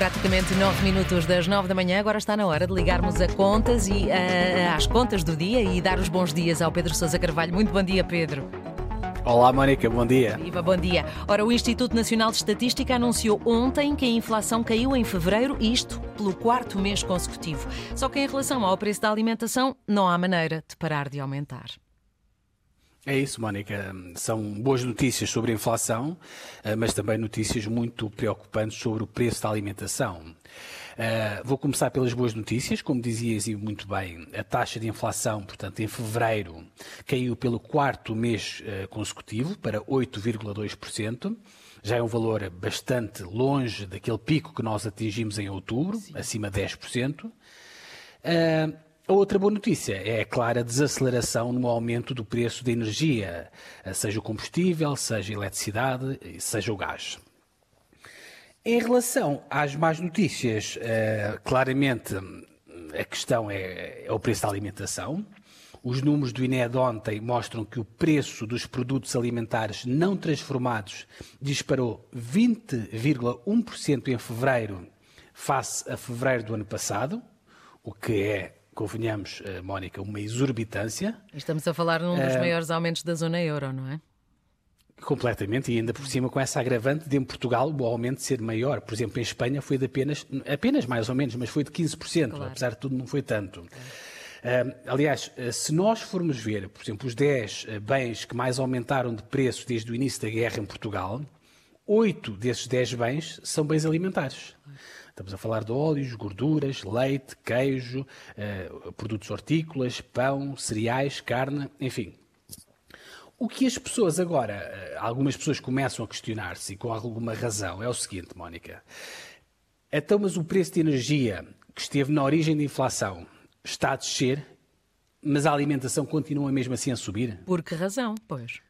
praticamente 9 minutos das 9 da manhã. Agora está na hora de ligarmos a contas e uh, às contas do dia e dar os bons dias ao Pedro Sousa Carvalho. Muito bom dia, Pedro. Olá, Mónica, bom dia. Viva, bom dia. Ora, o Instituto Nacional de Estatística anunciou ontem que a inflação caiu em fevereiro, isto pelo quarto mês consecutivo. Só que em relação ao preço da alimentação, não há maneira de parar de aumentar. É isso, Mónica. São boas notícias sobre a inflação, eh, mas também notícias muito preocupantes sobre o preço da alimentação. Uh, vou começar pelas boas notícias. Como dizias e muito bem, a taxa de inflação, portanto, em fevereiro, caiu pelo quarto mês uh, consecutivo para 8,2%. Já é um valor bastante longe daquele pico que nós atingimos em outubro, Sim. acima de 10%. Uh, a outra boa notícia é a clara desaceleração no aumento do preço da energia, seja o combustível, seja a eletricidade, seja o gás. Em relação às más notícias, uh, claramente a questão é, é, o preço da alimentação. Os números do INE de ontem mostram que o preço dos produtos alimentares não transformados disparou 20,1% em fevereiro face a fevereiro do ano passado, o que é convenhamos, eh, Mónica, uma exorbitância. Estamos a falar num dos uh, maiores aumentos da zona euro, não é? Completamente, e ainda por cima com essa agravante de em Portugal o aumento ser maior. Por exemplo, em Espanha foi de apenas, apenas mais ou menos, mas foi de 15%, claro. apesar de tudo não foi tanto. Uh, aliás, se nós formos ver, por exemplo, os 10 bens que mais aumentaram de preço desde o início da guerra em Portugal, 8 desses 10 bens são bens alimentares. Estamos a falar de óleos, gorduras, leite, queijo, uh, produtos hortícolas, pão, cereais, carne, enfim. O que as pessoas agora, eh, algumas pessoas começam a questionar-se, com alguma razão, é o seguinte, Mónica. Então, mas o preço de energia que esteve na origem da inflação está a descer, mas a alimentação continua mesmo assim a subir? Por que razão, pois?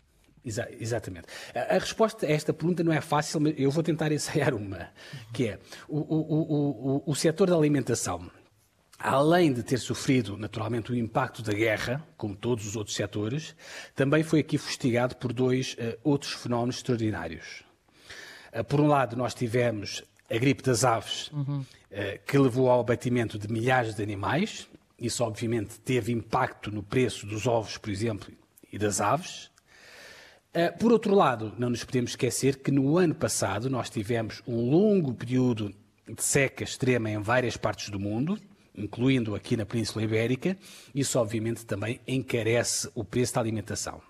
Exa exatamente. A, a, resposta a esta pergunta não é fácil, mas eu vou tentar ensaiar uma, que é o, o, o, o setor da alimentação, além de ter sofrido naturalmente o impacto da guerra, como todos os outros setores, também foi aqui fustigado por dois uh, outros fenómenos extraordinários. Uh, por um lado, nós tivemos a gripe das aves, uhum. uh, que levou ao abatimento de milhares de animais. Isso, obviamente, teve impacto no preço dos ovos, por exemplo, e das aves. Eh, por outro lado, não nos podemos esquecer que no ano passado nós tivemos um longo período de seca extrema em várias partes do mundo, incluindo aqui na Península Ibérica. Isso, obviamente, também encarece o preço da alimentação.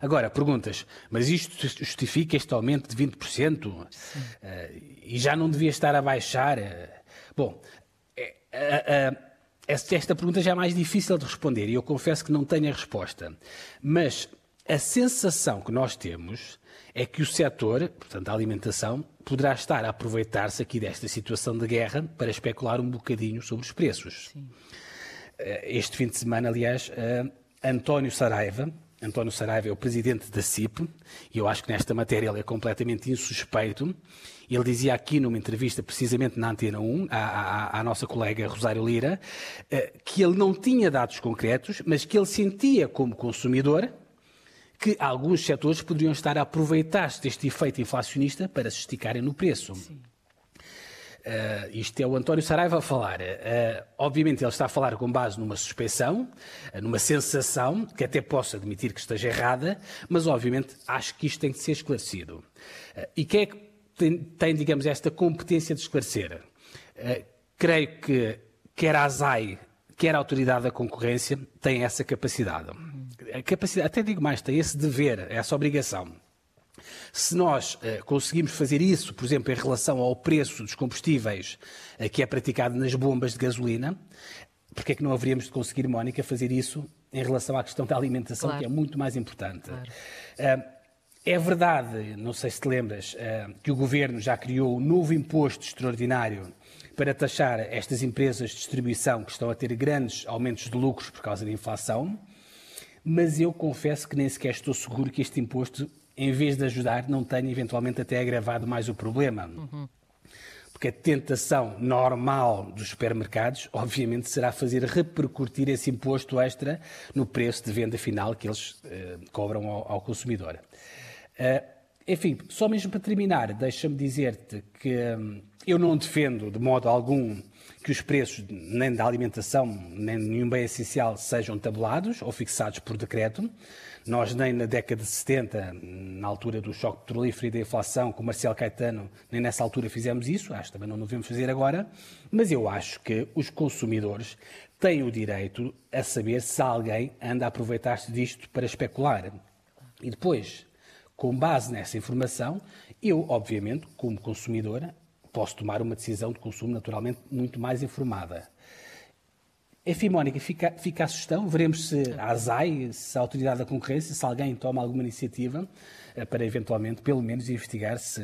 Agora, perguntas, mas isto justifica este aumento de 20%? Uh, eh, e já não devia estar a baixar? Uh, bom, uh, esta pergunta já é mais difícil de responder e eu confesso que não tenho a resposta. Mas a sensação que nós temos é que o setor, portanto a alimentação, poderá estar a aproveitar-se aqui desta situação de guerra para especular um bocadinho sobre os preços. Sim. Eh, este fim de semana, aliás, eh, António Saraiva, António Saraiva é o presidente da CIP, e eu acho que nesta matéria ele é completamente insuspeito. Ele dizia aqui numa entrevista, precisamente na Antena 1, à, à, à, nossa colega Rosário Lira, eh, que ele não tinha dados concretos, mas que ele sentia como consumidor que alguns setores poderiam estar a aproveitar-se deste efeito inflacionista para se esticarem no preço. Sim. Uh, isto é o António Saraiva a falar. Uh, obviamente ele está a falar com base numa suspeição, uh, numa sensação, que até posso admitir que esteja errada, mas obviamente acho que isto tem que ser esclarecido. e quem é que tem, tem, digamos, esta competência de esclarecer? creio que quer a ASAI, quer a Autoridade da Concorrência, têm essa capacidade a capacidade, até digo mais, tem esse dever, essa obrigação. Se nós uh, conseguimos fazer isso, por exemplo, em relação ao preço dos combustíveis uh, que é praticado nas bombas de gasolina, porque é que não haveríamos de conseguir, Mónica, fazer isso em relação à questão da alimentação, claro. que é muito mais importante? Claro. Uh, é verdade, não sei se te lembras, que o Governo já criou um novo imposto extraordinário para taxar estas empresas de distribuição que estão a ter grandes aumentos de lucros por causa da inflação mas eu confesso que nem sequer estou seguro que este imposto, em vez de ajudar, não tenha eventualmente até agravado mais o problema. Uhum. Porque a tentação normal dos supermercados, obviamente, será fazer repercutir esse imposto extra no preço de venda final que eles uh, cobram ao, ao consumidor. Uh, Enfim, só mesmo para terminar, deixa-me dizer-te que hum, eu não defendo de modo algum que os preços nem da alimentação, nem de nenhum bem essencial sejam tabulados ou fixados por decreto. Nós nem na década de 70, na altura do choque petrolífero e da inflação, com Marcelo Caetano, nem nessa altura fizemos isso, acho que também não devemos fazer agora, mas eu acho que os consumidores têm o direito a saber se alguém anda a aproveitar-se disto para especular. E depois, com base nessa informação, eu, obviamente, como consumidora, posso tomar uma decisão de consumo naturalmente muito mais informada. Enfim, Mónica, fica, fica a sugestão. Veremos se a ASAI, se a Autoridade da Concorrência, se alguém toma alguma iniciativa eh, para eventualmente, pelo menos, investigar se,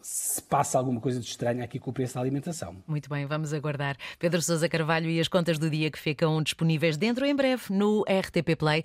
se passa alguma coisa de estranho aqui com o preço da alimentação. Muito bem, vamos aguardar. Pedro Sousa Carvalho e as contas do dia que ficam disponíveis dentro em breve no RTP Play.